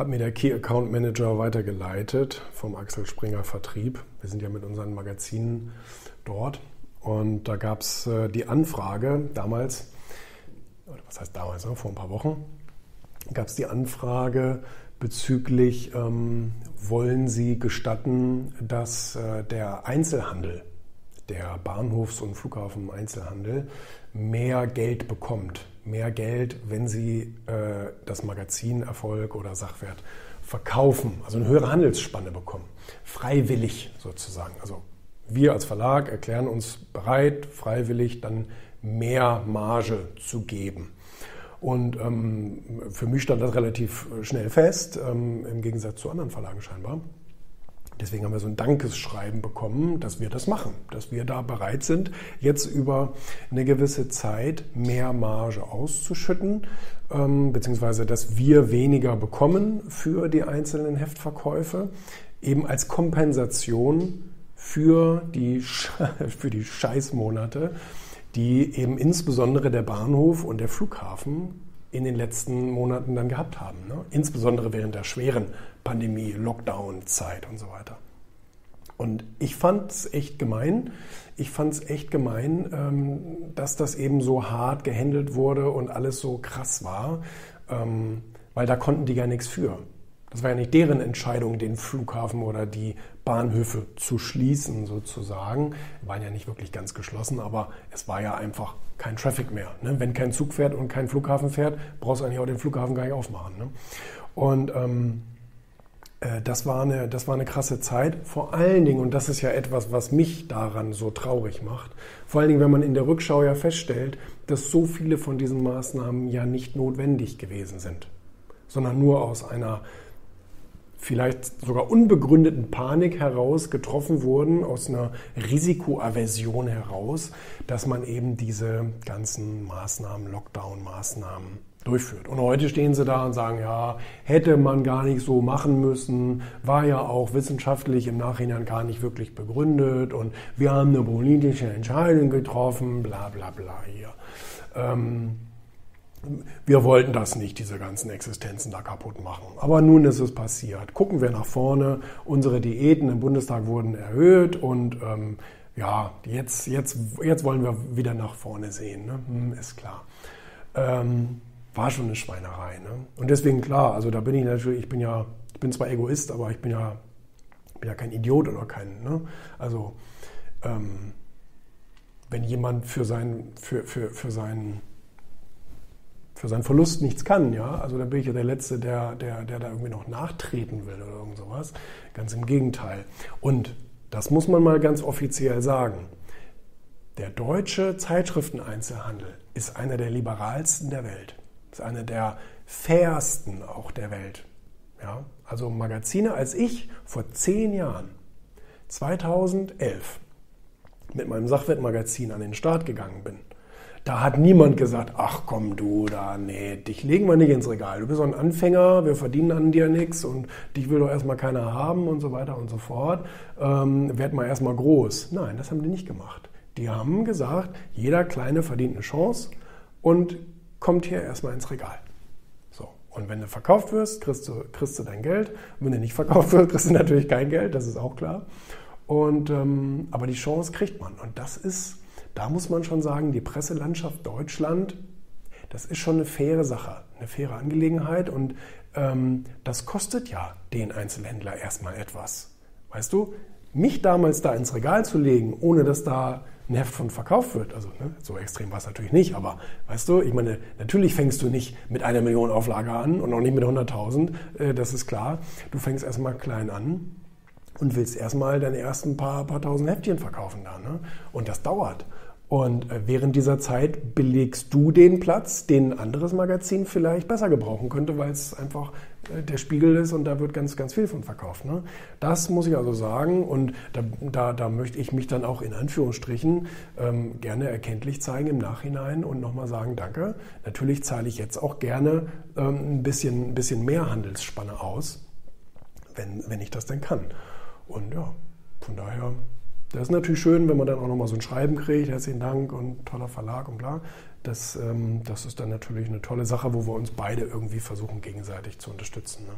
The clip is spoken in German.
hat mir der Key Account Manager weitergeleitet vom Axel Springer Vertrieb. Wir sind ja mit unseren Magazinen dort. Und da gab es äh, die Anfrage damals, oder was heißt damals, ne, vor ein paar Wochen, gab es die Anfrage bezüglich, ähm, wollen Sie gestatten, dass äh, der Einzelhandel, der Bahnhofs- und Flughafen-Einzelhandel, mehr Geld bekommt. Mehr Geld, wenn Sie äh, das Magazin Erfolg oder Sachwert verkaufen, also eine höhere Handelsspanne bekommen. Freiwillig sozusagen. Also wir als Verlag erklären uns bereit, freiwillig dann mehr Marge zu geben. Und ähm, für mich stand das relativ schnell fest, ähm, im Gegensatz zu anderen Verlagen scheinbar. Deswegen haben wir so ein Dankeschreiben bekommen, dass wir das machen, dass wir da bereit sind, jetzt über eine gewisse Zeit mehr Marge auszuschütten, ähm, beziehungsweise dass wir weniger bekommen für die einzelnen Heftverkäufe, eben als Kompensation für die, für die Scheißmonate, die eben insbesondere der Bahnhof und der Flughafen in den letzten Monaten dann gehabt haben. Ne? Insbesondere während der schweren Pandemie, Lockdown-Zeit und so weiter. Und ich fand es echt gemein. Ich fand es echt gemein, ähm, dass das eben so hart gehandelt wurde und alles so krass war, ähm, weil da konnten die gar nichts für. Das war ja nicht deren Entscheidung, den Flughafen oder die Bahnhöfe zu schließen sozusagen. Waren ja nicht wirklich ganz geschlossen, aber es war ja einfach kein Traffic mehr. Ne? Wenn kein Zug fährt und kein Flughafen fährt, brauchst du eigentlich auch den Flughafen gar nicht aufmachen. Ne? Und ähm, äh, das, war eine, das war eine krasse Zeit. Vor allen Dingen, und das ist ja etwas, was mich daran so traurig macht, vor allen Dingen, wenn man in der Rückschau ja feststellt, dass so viele von diesen Maßnahmen ja nicht notwendig gewesen sind, sondern nur aus einer vielleicht sogar unbegründeten Panik heraus getroffen wurden, aus einer Risikoaversion heraus, dass man eben diese ganzen Maßnahmen, Lockdown-Maßnahmen durchführt. Und heute stehen sie da und sagen, ja, hätte man gar nicht so machen müssen, war ja auch wissenschaftlich im Nachhinein gar nicht wirklich begründet und wir haben eine politische Entscheidung getroffen, bla bla bla hier. Ähm, wir wollten das nicht, diese ganzen Existenzen da kaputt machen. Aber nun ist es passiert. Gucken wir nach vorne. Unsere Diäten im Bundestag wurden erhöht und ähm, ja, jetzt, jetzt, jetzt wollen wir wieder nach vorne sehen. Ne? Hm, ist klar. Ähm, war schon eine Schweinerei. Ne? Und deswegen klar, also da bin ich natürlich, ich bin ja, ich bin zwar Egoist, aber ich bin ja, bin ja kein Idiot oder kein, ne? also ähm, wenn jemand für seinen, für, für, für seinen für seinen Verlust nichts kann, ja. Also da bin ich ja der Letzte, der, der, der da irgendwie noch nachtreten will oder irgend sowas. Ganz im Gegenteil. Und das muss man mal ganz offiziell sagen. Der deutsche Zeitschrifteneinzelhandel ist einer der liberalsten der Welt. Ist einer der fairsten auch der Welt. Ja? Also Magazine, als ich vor zehn Jahren, 2011, mit meinem Sachwertmagazin an den Start gegangen bin, da hat niemand gesagt, ach komm du, da, nee, dich legen wir nicht ins Regal. Du bist ein Anfänger, wir verdienen an dir nichts und dich will doch erstmal keiner haben und so weiter und so fort. Ähm, werd mal erstmal groß. Nein, das haben die nicht gemacht. Die haben gesagt, jeder Kleine verdient eine Chance und kommt hier erstmal ins Regal. So. Und wenn du verkauft wirst, kriegst du, kriegst du dein Geld. Wenn du nicht verkauft wirst, kriegst du natürlich kein Geld, das ist auch klar. Und, ähm, aber die Chance kriegt man. Und das ist da muss man schon sagen, die Presselandschaft Deutschland, das ist schon eine faire Sache, eine faire Angelegenheit und ähm, das kostet ja den Einzelhändler erstmal etwas. Weißt du, mich damals da ins Regal zu legen, ohne dass da ein Heft von verkauft wird, also ne, so extrem war es natürlich nicht, aber weißt du, ich meine, natürlich fängst du nicht mit einer Million Auflage an und auch nicht mit 100.000, äh, das ist klar. Du fängst erstmal klein an und willst erstmal deine ersten paar, paar tausend Heftchen verkaufen da. Ne? Und das dauert. Und äh, während dieser Zeit belegst du den Platz, den ein anderes Magazin vielleicht besser gebrauchen könnte, weil es einfach äh, der Spiegel ist und da wird ganz, ganz viel von verkauft. Ne? Das muss ich also sagen und da, da, da möchte ich mich dann auch in Anführungsstrichen ähm, gerne erkenntlich zeigen im Nachhinein und nochmal sagen, danke. Natürlich zahle ich jetzt auch gerne ähm, ein, bisschen, ein bisschen mehr Handelsspanne aus, wenn, wenn ich das denn kann. Und ja, von daher das ist natürlich schön, wenn man dann auch nochmal so ein Schreiben kriegt, herzlichen Dank und toller Verlag und bla. Das, ähm, das ist dann natürlich eine tolle Sache, wo wir uns beide irgendwie versuchen, gegenseitig zu unterstützen. Ne?